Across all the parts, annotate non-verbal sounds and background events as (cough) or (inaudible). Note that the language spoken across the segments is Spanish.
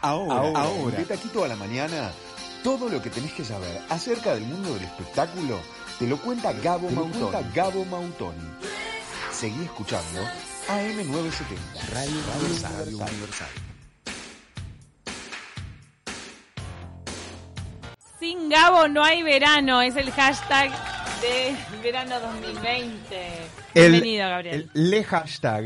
Ahora, ahora, de Taquito a la Mañana, todo lo que tenés que saber acerca del mundo del espectáculo te lo cuenta Gabo Mautoni. Gabo Mautoni. Seguí escuchando AM970, Radio Universal. Universal. Sin Gabo no hay verano, es el hashtag de verano 2020. Bienvenido, Gabriel. El, le hashtag.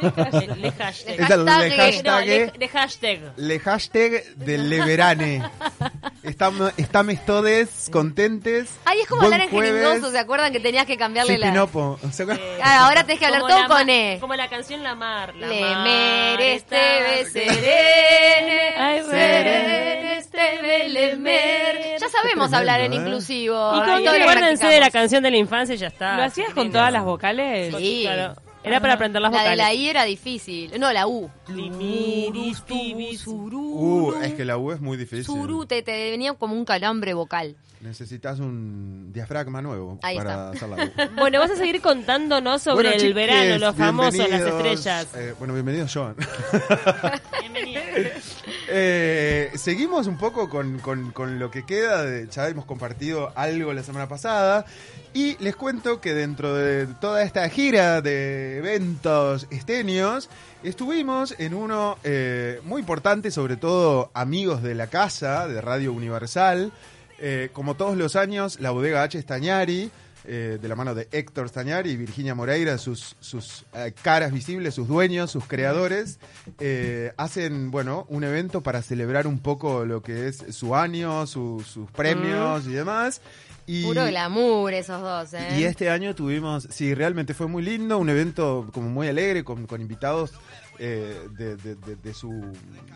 Le hashtag. Le hashtag. Es el le hashtag. No, le, le hashtag. Le hashtag del le verane. Estamos, estamos todes contentes. Ay, es como Buen hablar en jeringoso, ¿se acuerdan que tenías que cambiarle la...? Pinopo. ¿Se acuerdan? Ah, ahora tenés que hablar todo la con E. Como la canción La Mar. La Le está- serene, Ay, serene Ya sabemos Tremendo, hablar en ¿eh? inclusivo. Y con que acuérdense de la canción de la infancia y ya está. ¿Lo hacías con todas las vocales? Sí. Claro. Era para aprender las La de vocales. la I era difícil. No, la U. Timiris, tibis. Surú, Uh, es que la U es muy difícil. surú, te, te venía como un calambre vocal. Necesitas un diafragma nuevo Ahí para hacer la U. (laughs) Bueno, vas a seguir contándonos sobre Bueno, el chiques, verano, los famosos, las estrellas. Eh, bueno, bienvenido, Joan. (laughs) Eh, seguimos un poco con, lo que queda. De, ya hemos compartido algo la semana pasada. Y les cuento que dentro de toda esta gira de eventos estenios, estuvimos en uno eh, muy importante, sobre todo amigos de la casa, de Radio Universal. Eh, como todos los años, la bodega H. Stañari, eh, de la mano de Héctor Stañari y Virginia Moreira, sus, sus eh, caras visibles, sus dueños, sus creadores, eh, hacen, bueno, un evento para celebrar un poco lo que es su año, su- sus premios y demás. Y, Puro glamour esos dos, ¿eh? y este año tuvimos, sí, realmente fue muy lindo, un evento como muy alegre, con, con invitados eh, de, de- su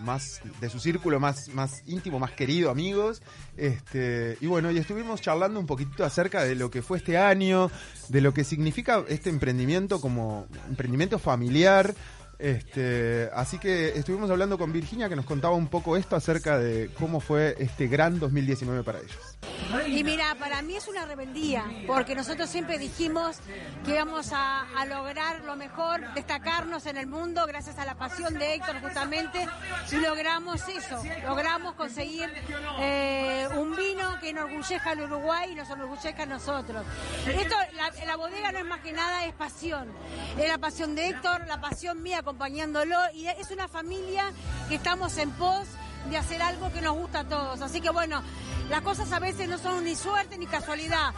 más de su círculo más, más íntimo, más querido, amigos. Este, y bueno, y estuvimos charlando un poquitito acerca de lo que fue este año, de lo que significa este emprendimiento como emprendimiento familiar. Este, así que estuvimos hablando con Virginia que nos contaba un poco esto acerca de cómo fue este gran 2019 para ellos. Y mira, para mí es una rebeldía, porque nosotros siempre dijimos que íbamos a, lograr lo mejor, destacarnos en el mundo gracias a la pasión de Héctor justamente, y logramos eso, logramos conseguir eh, un vino que enorgullezca al Uruguay y nos enorgullezca a nosotros. Esto, la, la bodega no es más que nada, es pasión. Es la pasión de Héctor, la pasión mía acompañándolo, y es una familia que estamos en pos de hacer algo que nos gusta a todos. Así que bueno, las cosas a veces no son ni suerte ni casualidad.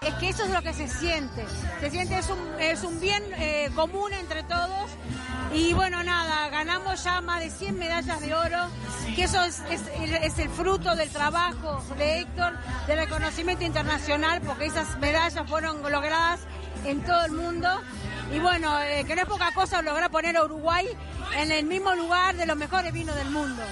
Es que eso es lo que se siente. Se siente, es un, es un bien eh, común entre todos. Y bueno, nada, ganamos ya más de 100 medallas de oro, que eso es, el fruto del trabajo de Héctor, del reconocimiento internacional, porque esas medallas fueron logradas en todo el mundo. Y bueno, eh, que no es poca cosa lograr poner a Uruguay en el mismo lugar de los mejores vinos del mundo.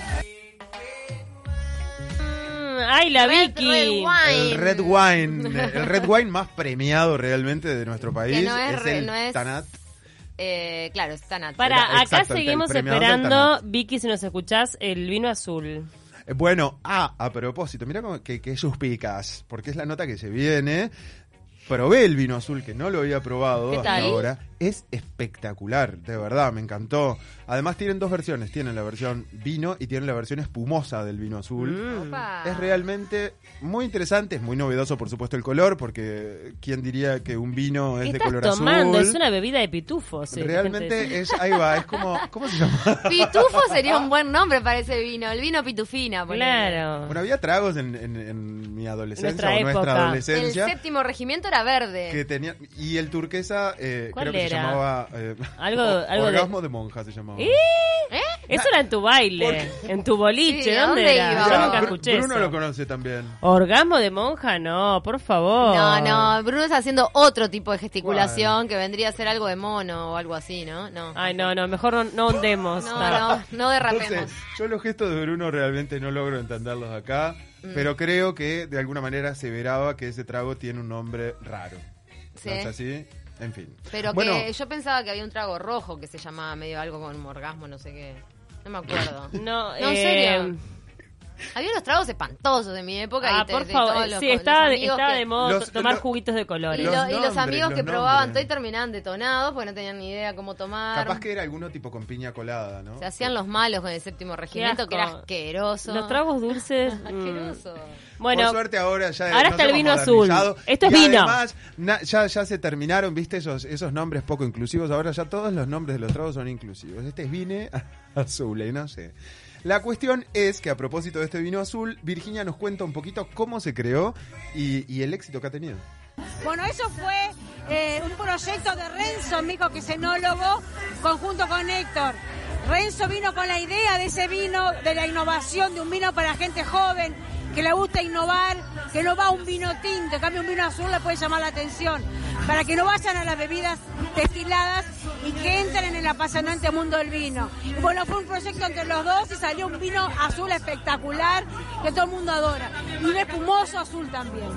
Ay, la Red, Vicky. red wine. El red wine, el red wine más premiado realmente de nuestro país Que no es re- el no es- Tanat. Eh, claro, está Nat. Para, Era- acá exacto, seguimos esperando, Tanat. Vicky, si nos escuchás, el vino azul. Eh, Bueno, ah, a propósito, mira cómo- que, que suspicas, porque es la nota que se viene. Probé el vino azul, que no lo había probado ¿Qué hasta tal? ahora. Es espectacular, de verdad, me encantó. Además tienen dos versiones, tienen la versión vino y tienen la versión espumosa del vino azul. Mm. Es realmente muy interesante, es muy novedoso por supuesto el color, porque quién diría que un vino es ¿Qué de estás color tomando? azul. Es una bebida de pitufos. dice. Realmente es, ahí va, es como, ¿cómo se llama? (laughs) Pitufo sería un buen nombre para ese vino. El vino pitufina. Claro. Bueno, había tragos en, en- en mi adolescencia Nuestra o nuestra época. El adolescencia séptimo regimiento era verde. que tenía y el turquesa eh, ¿Cuál creo que se era? llamaba eh, Algo- (laughs) algo de- orgasmo de... monja se llamaba. ¿Eh? Eso era en tu baile, en tu boliche, Sí, ¿a ¿dónde, dónde era? iba? Yo nunca Bru- escuché Bruno eso. lo conoce también. ¿Orgasmo de monja? No, por favor. No, no, Bruno está haciendo otro tipo de gesticulación que vendría a ser algo de mono o algo así, ¿no? No. Ay, no, no, mejor no, no ondemos. No, no, no derrapemos. Entonces, yo los gestos de Bruno realmente no logro entenderlos acá, Mm. pero creo que de alguna manera se veraba que ese trago tiene un nombre raro. Sí. ¿No es así? En fin. Pero bueno, que yo pensaba que había un trago rojo que se llamaba medio algo con orgasmo, no sé qué. No me acuerdo. No, No, en eh, serio. Había unos tragos espantosos de mi época. Ah, y te- por favor. los- sí, los estaba, de, estaba que- de moda Los- tomar lo- juguitos de Y, colores. lo- Los y los amigos que probaban todo y terminaban detonados porque no tenían ni idea cómo tomar. Capaz que era alguno tipo con piña colada, ¿no? Se hacían los malos con el séptimo regimiento, que era asqueroso. Los tragos dulces. (laughs) mm. Asqueroso. Bueno, Por suerte ahora ya ahora está el vino azul. Esto es Y vino. Además, na- ya, ya se terminaron, viste, esos, esos nombres poco inclusivos. Ahora ya todos los nombres de los tragos son inclusivos. Este es vine (laughs) azul, y no sé. La cuestión es que a propósito de este vino azul, Virginia nos cuenta un poquito cómo se creó y, el éxito que ha tenido. Bueno, eso fue eh, un proyecto de Renzo, mi hijo que es enólogo, conjunto con Héctor. Renzo vino con la idea de ese vino, de la innovación, de un vino para gente joven, que le gusta innovar, que no va un vino tinto, en cambio un vino azul le puede llamar la atención, para que no vayan a las bebidas destiladas y que entren en el apasionante mundo del vino. Y bueno, fue un proyecto entre los dos y salió un vino azul espectacular que todo el mundo adora. Y un espumoso azul también.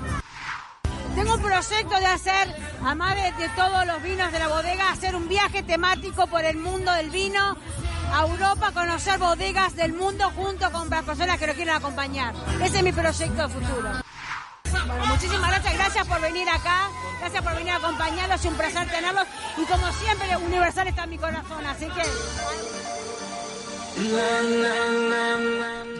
Tengo un proyecto de hacer, además de, de todos los vinos de la bodega, hacer un viaje temático por el mundo del vino a Europa, conocer bodegas del mundo junto con las personas que nos quieren acompañar. Ese es mi proyecto de futuro. Muchísimas gracias, gracias por venir acá, gracias por venir a acompañarlos, es un placer tenerlos y como siempre Universal está en mi corazón, así que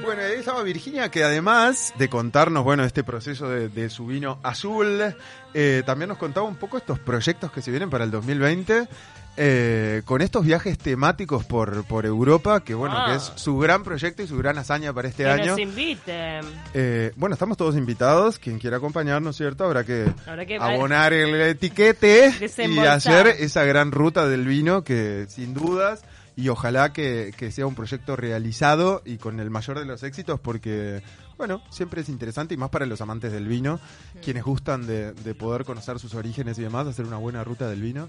Bueno, ahí estaba Virginia, que además de contarnos, bueno, este proceso de, de su vino azul, eh, también nos contaba un poco estos proyectos que se vienen para el 2020, eh, con estos viajes temáticos por, por Europa, que bueno, Ah. que es su gran proyecto y su gran hazaña para este que año. nos inviten. Eh, bueno, estamos todos invitados, quien quiera acompañarnos, ¿cierto? Habrá que Habrá que- abonar el etiquete y hacer esa gran ruta del vino que sin dudas y ojalá que, que sea un proyecto realizado y con el mayor de los éxitos porque, bueno, siempre es interesante y más para los amantes del vino, quienes gustan de, de poder conocer sus orígenes y demás, hacer una buena ruta del vino.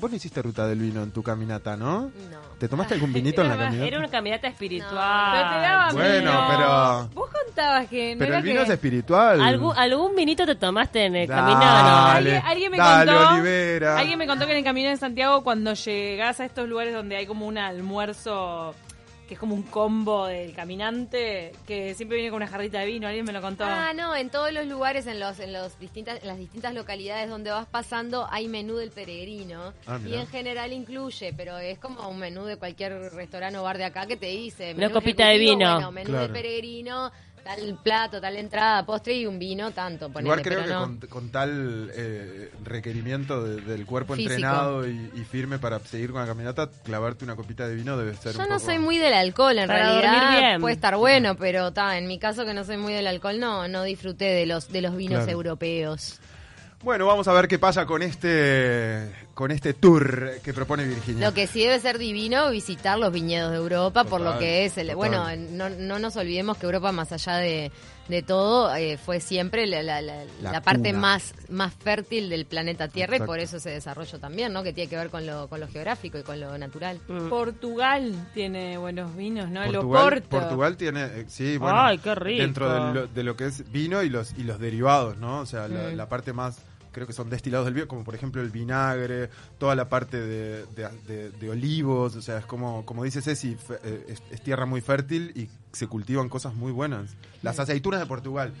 Vos no hiciste ruta del vino en tu caminata, ¿no? No. ¿Te tomaste algún (laughs) vinito en la caminata? era una caminata espiritual. Pero te daba Bueno, vino. pero- Vos contabas que no Pero era el vino que... es espiritual. ¿Algún, ¿Algún vinito te tomaste en el Dale. camino? No. Alguien, alguien me Dale, contó, Olivera. alguien me contó que en el camino de Santiago cuando llegás a estos lugares donde hay como un almuerzo que es como un combo del caminante que siempre viene con una jarrita de vino, alguien me lo contó. Ah, no, en todos los lugares, en los, en los distintas, en las distintas localidades donde vas pasando, hay menú del peregrino. Ah, y en general incluye, pero es como un menú de cualquier restaurante o bar de acá que te dice. Una menú copita de vino. Bueno, menú Claro. de peregrino, tal plato, tal entrada, postre y un vino, tanto. Ponele, Igual creo pero que no. con, con tal eh, requerimiento de- del cuerpo Físico. entrenado y, y firme para seguir con la caminata, clavarte una copita de vino debe ser Yo un no poco- soy muy del alcohol, en Para realidad puede estar bueno, pero ta, en mi caso que no soy muy del alcohol, no, no disfruté de los de los vinos Claro. europeos. Bueno, vamos a ver qué pasa con este con este tour que propone Virginia. Lo que sí debe ser divino visitar los viñedos de Europa, por lo que es el, total. bueno, no, no nos olvidemos que Europa más allá de, de todo eh, fue siempre la, la- la- La la parte más más fértil del planeta Tierra Exacto. y por eso ese desarrollo también, ¿no? Que tiene que ver con lo con lo geográfico y con lo natural. Mm. Portugal tiene buenos vinos, ¿no? El Portugal, Oporto. Portugal tiene, eh, sí, bueno, Ay, qué rico. dentro de lo, de lo que es vino y los y los derivados, ¿no? O sea, la, Mm. la parte más, creo que son destilados del vino, como por ejemplo el vinagre, toda la parte de, de- de- de olivos, o sea, es como, como dice Ceci, fe- eh, es, es tierra muy fértil y se cultivan cosas muy buenas. Las aceitunas de Portugal,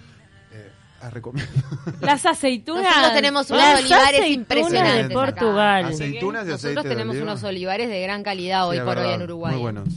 eh, las recomiendo. (laughs) Las aceitunas. Nosotros tenemos unos Las olivares aceitunas impresionantes de acá. Portugal. Aceitunas y Nosotros tenemos oliva. unos olivares de gran calidad hoy Sí, por hoy en Uruguay. Muy buenos.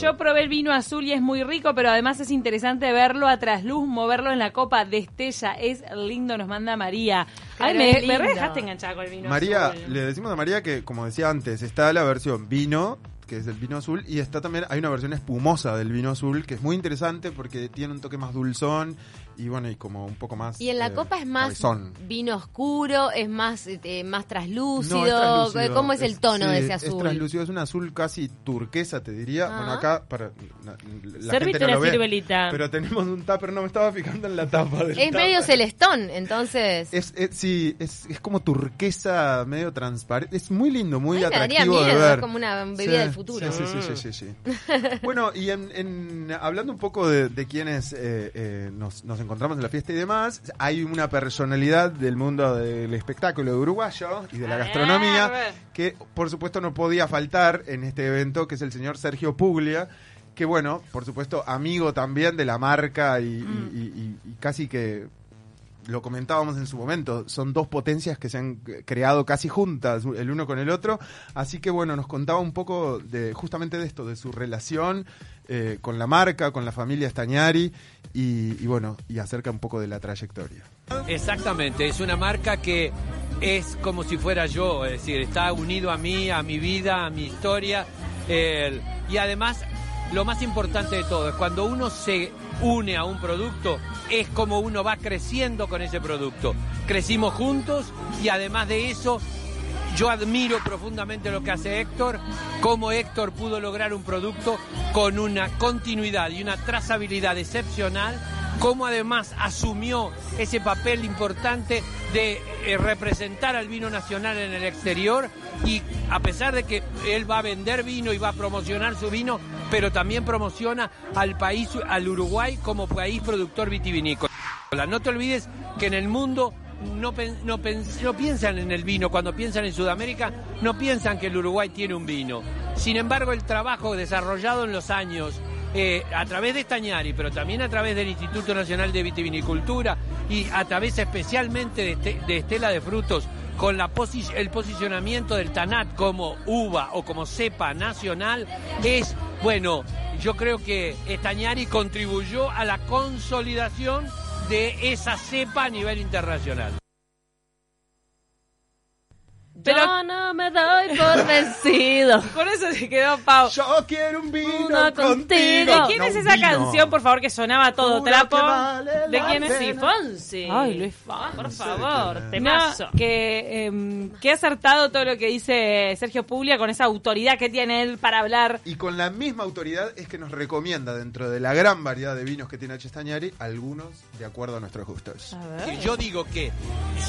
Yo probé el vino azul y es muy rico, pero además es interesante verlo a trasluz, moverlo en la copa de Estella. Es lindo, nos manda María. Ay, me, me re dejaste enganchada con el vino María, azul. le decimos a María que, como decía antes, está la versión vino, que es el vino azul, y está también, hay una versión espumosa del vino azul, que es muy interesante porque tiene un toque más dulzón y bueno, y como un poco más... Y en la eh, copa es más cabezón. vino oscuro, es más eh, más traslúcido. No, es. ¿Cómo es, el tono sí, de ese Es azul? translúcido, es un azul casi turquesa, te diría. Ah. Bueno, acá, para la, la Servite gente no una lo ve, ciruelita. pero tenemos un tupper, no me estaba fijando en la tapa del es medio celestón, entonces. Es, es- sí, es, es como turquesa, medio transparente. Es muy lindo, muy Ay, me daría atractivo de miedo, ver. es como una bebida del futuro. Sí, sí, sí, sí, sí, sí. (laughs) bueno, y en, en- hablando un poco de, de quienes eh, eh, nos, nos encontramos en la fiesta y demás, hay una personalidad del mundo del espectáculo uruguayo y de la A gastronomía que, por supuesto, no podía faltar en este evento, que es el señor Sergio Puglia que bueno, por supuesto, amigo también de la marca y, y- Mm. y- y- y casi que lo comentábamos en su momento, son dos potencias que se han eh, creado casi juntas, el uno con el otro, así que bueno, nos contaba un poco de justamente de esto, de su relación eh, con la marca, con la familia Stagnari y, bueno, y acerca un poco de la trayectoria. Exactamente, es una marca que es como si fuera yo, es decir, está unido a mí, a mi vida, a mi historia. el- y además, lo más importante de todo es cuando uno se une a un producto, es como uno va creciendo con ese producto. Crecimos juntos y además de eso, yo admiro profundamente lo que hace Héctor, cómo Héctor pudo lograr un producto con una continuidad y una trazabilidad excepcional, cómo además asumió ese papel importante de eh, representar al vino nacional en el exterior y a pesar de que él va a vender vino y va a promocionar su vino, pero también promociona al país, al Uruguay como país productor vitivinícola. No te olvides que en el mundo no, no, no piensan en el vino, cuando piensan en Sudamérica, no piensan que el Uruguay tiene un vino. Sin embargo, el trabajo desarrollado en los años eh, a través de Stañari, pero también a través del Instituto Nacional de Vitivinicultura y a través especialmente de, Este- de Estela de Frutos, con la el posicionamiento del Tanat como uva o como cepa nacional, es, bueno, yo creo que Stañari contribuyó a la consolidación de esa cepa a nivel internacional. Pero- Yo no me doy por vencido. (laughs) Con eso se quedó Pau. Yo quiero un vino Uno contigo. contigo. ¿De quién No, es esa vino. canción, por favor, que sonaba todo Juro trapo? vale ¿De quién es? Sí, Fonsi. Ay, Luis Fonsi. Por favor, es. temazo. No, que, que acertado todo lo que dice Sergio Puglia con esa autoridad que tiene él para hablar. Y con la misma autoridad es que nos recomienda dentro de la gran variedad de vinos que tiene H. Stagnari, algunos de acuerdo a nuestros gustos. A Sí, ver. Yo digo que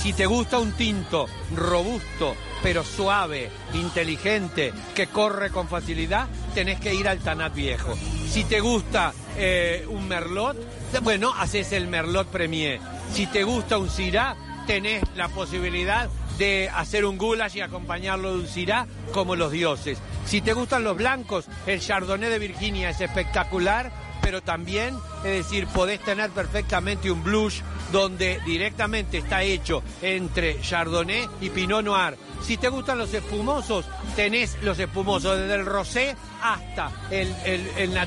si te gusta un tinto robusto, pero suave, inteligente, que corre con facilidad, tenés que ir al Tanat viejo. Si te gusta eh, un Merlot, bueno, haces el Merlot Premier. Si te gusta un Syrah, tenés la posibilidad de hacer un goulash y acompañarlo de un Syrah como los dioses. Si te gustan los blancos, el Chardonnay de Virginia es espectacular, pero también, es decir, podés tener perfectamente un blush donde directamente está hecho entre Chardonnay y Pinot Noir. Si te gustan los espumosos, tenés los espumosos desde el rosé hasta el, el,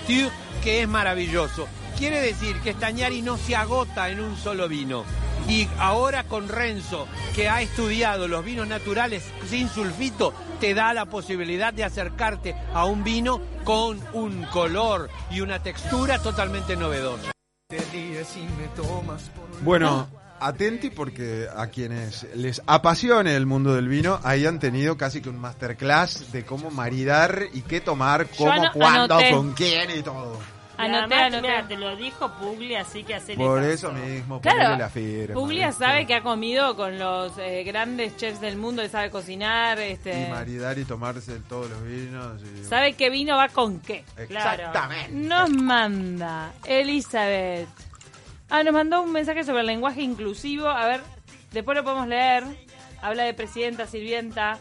que es maravilloso. Quiere decir que Stagnari no se agota en un solo vino. Y ahora con Renzo, que ha estudiado los vinos naturales sin sulfito, te da la posibilidad de acercarte a un vino con un color y una textura totalmente novedosa. Bueno, atenti porque a quienes les apasione el mundo del vino, ahí han tenido casi que un masterclass de cómo maridar y qué tomar, cómo, cuándo, anoté. con quién y todo. Y Anoté, además, anoté. mira, te lo dijo Puglia, así que hacer Por eso mismo, Claro, la firma. Puglia ¿viste? sabe que ha comido con los eh, grandes chefs del mundo, él sabe cocinar, este, Y maridar y tomarse todos los vinos. y- sabe qué vino va con qué. Exactamente. Nos manda Elizabeth. Ah, nos mandó un mensaje sobre el lenguaje inclusivo. A ver, después lo podemos leer. Habla de presidenta, sirvienta.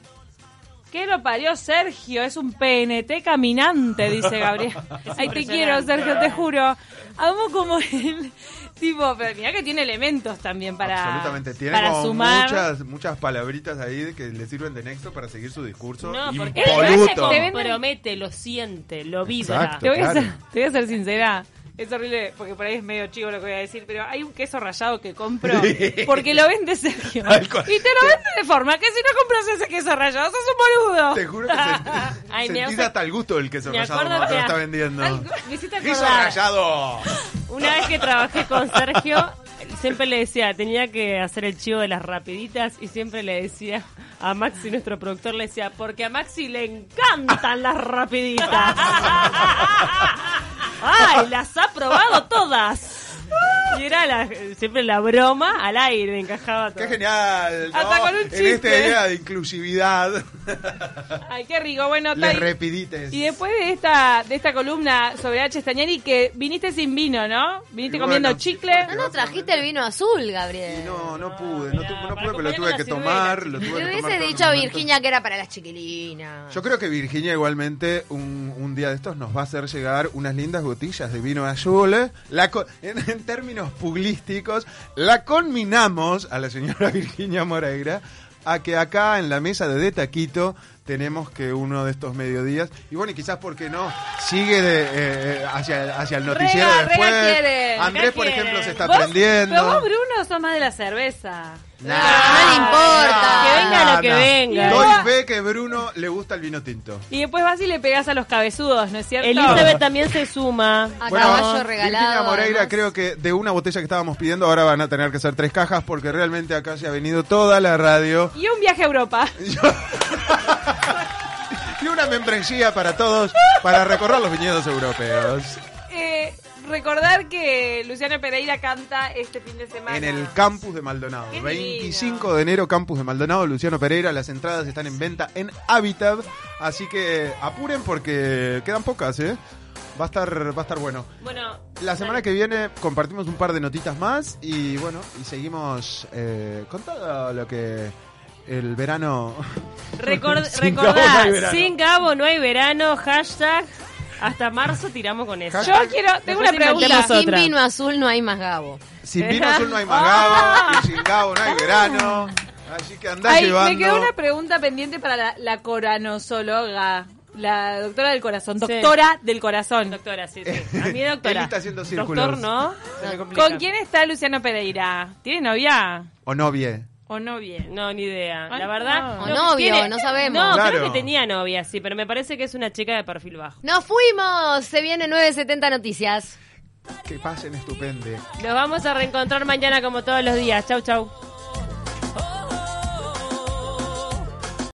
¿Qué lo parió Sergio? Es un PNT caminante, dice Gabriel. (laughs) Ay, te quiero, Sergio, te juro. Amo como él. (laughs) Tipo, pero mira que tiene elementos también para, Absolutamente. Tiene para como sumar. muchas, muchas palabritas ahí que le sirven de nexo para seguir su discurso. No, porque impoluto. te ven- promete, lo siente, lo vibra. Exacto. Te voy, a Claro. ser, te voy a ser sincera. Es horrible porque por ahí es medio chivo lo que voy a decir, pero hay un queso rallado que compro porque lo vende Sergio. Y te lo vende de forma que si no compras ese queso rallado, sos un boludo. Te juro que (laughs) Ay, me sentís hace- hasta el gusto del queso me rallado cuando te lo que- está vendiendo. Ay, me ¡Queso rallado! Una vez que trabajé con Sergio, siempre le decía, tenía que hacer el chivo de las rapiditas y siempre le decía a Maxi, nuestro productor, le decía, porque a Maxi le encantan las rapiditas. (laughs) ¡Ay, las ha probado todas! Y era la- siempre la broma al aire, encajaba todo. ¡Qué genial! ¿no? Hasta con un En chiste. esta idea de inclusividad, (laughs) Ay, qué rico. Bueno, les repidites. y después de esta de esta columna sobre H. Stañari, que viniste sin vino, ¿no? Viniste comiendo chicle. No, no, trajiste el vino azul, Gabriel. Y no, no pude, no, no pude, pero lo tuve que tomar. Lo tuve Le que tomar hubiese dicho a. Virginia que era para las chiquilinas. Yo creo que Virginia igualmente un, un día de estos nos va a hacer llegar unas lindas botellas de vino azul. ¿eh? La en, en términos puglísticos, la conminamos a la señora (laughs) Virginia Moreira a que acá en la mesa de De Taquito tenemos que uno de estos mediodías, y bueno, y quizás porque no, sigue de, eh, hacia, hacia el noticiero Rega, después. Rega quiere, Andrés, por quiere. ejemplo, se está ¿Vos? prendiendo. Pero vos, Bruno, sos más de la cerveza. Nah. No le importa. Venga lo que venga. Doy Igual- fe que Bruno le gusta el vino tinto. Y después vas y le pegas a los cabezudos, ¿no es cierto? Elizabeth también se suma. A Bueno, caballo regalado. Virginia Moreira, además. creo que de una botella que estábamos pidiendo, ahora van a tener que ser tres cajas porque realmente acá se ha venido toda la radio. Y un viaje a Europa. (laughs) Y una membresía para todos para recorrer los viñedos europeos. Eh, recordar que Luciano Pereira canta este fin de semana. En el campus de Maldonado. Qué 25 de enero, campus de Maldonado, Luciano Pereira. Las entradas están en venta en Habitat. Así que apuren porque quedan pocas, ¿eh? Va a estar, va a estar bueno. Bueno, La semana que viene compartimos un par de notitas más y bueno, y seguimos eh, con todo lo que el verano... Record- (laughs) Sin no recordá, verano. sin Gabo no hay verano, hashtag, hasta marzo tiramos con eso. Yo quiero, tengo una pregunta. Sin otra. vino azul no hay más Gabo. Sin vino azul no hay más Gabo y sin Gabo no hay verano. Así que andá Ay, llevando... me quedó una pregunta pendiente para la, la coranosóloga, la doctora del corazón, Sí. doctora del corazón. Doctora, sí, sí. A mí doctora. Él está haciendo círculos. ¿Con quién está Luciano Pereira? ¿Tiene novia O novie. O novia? No, ni idea. Ay, La verdad. no. O novio, no sabemos. No, Claro. creo que tenía novia, sí, pero me parece que es una chica de perfil bajo. ¡Nos fuimos! Se viene 970 Noticias. Que pasen estupende. Nos vamos a reencontrar mañana como todos los días. Chau, chau.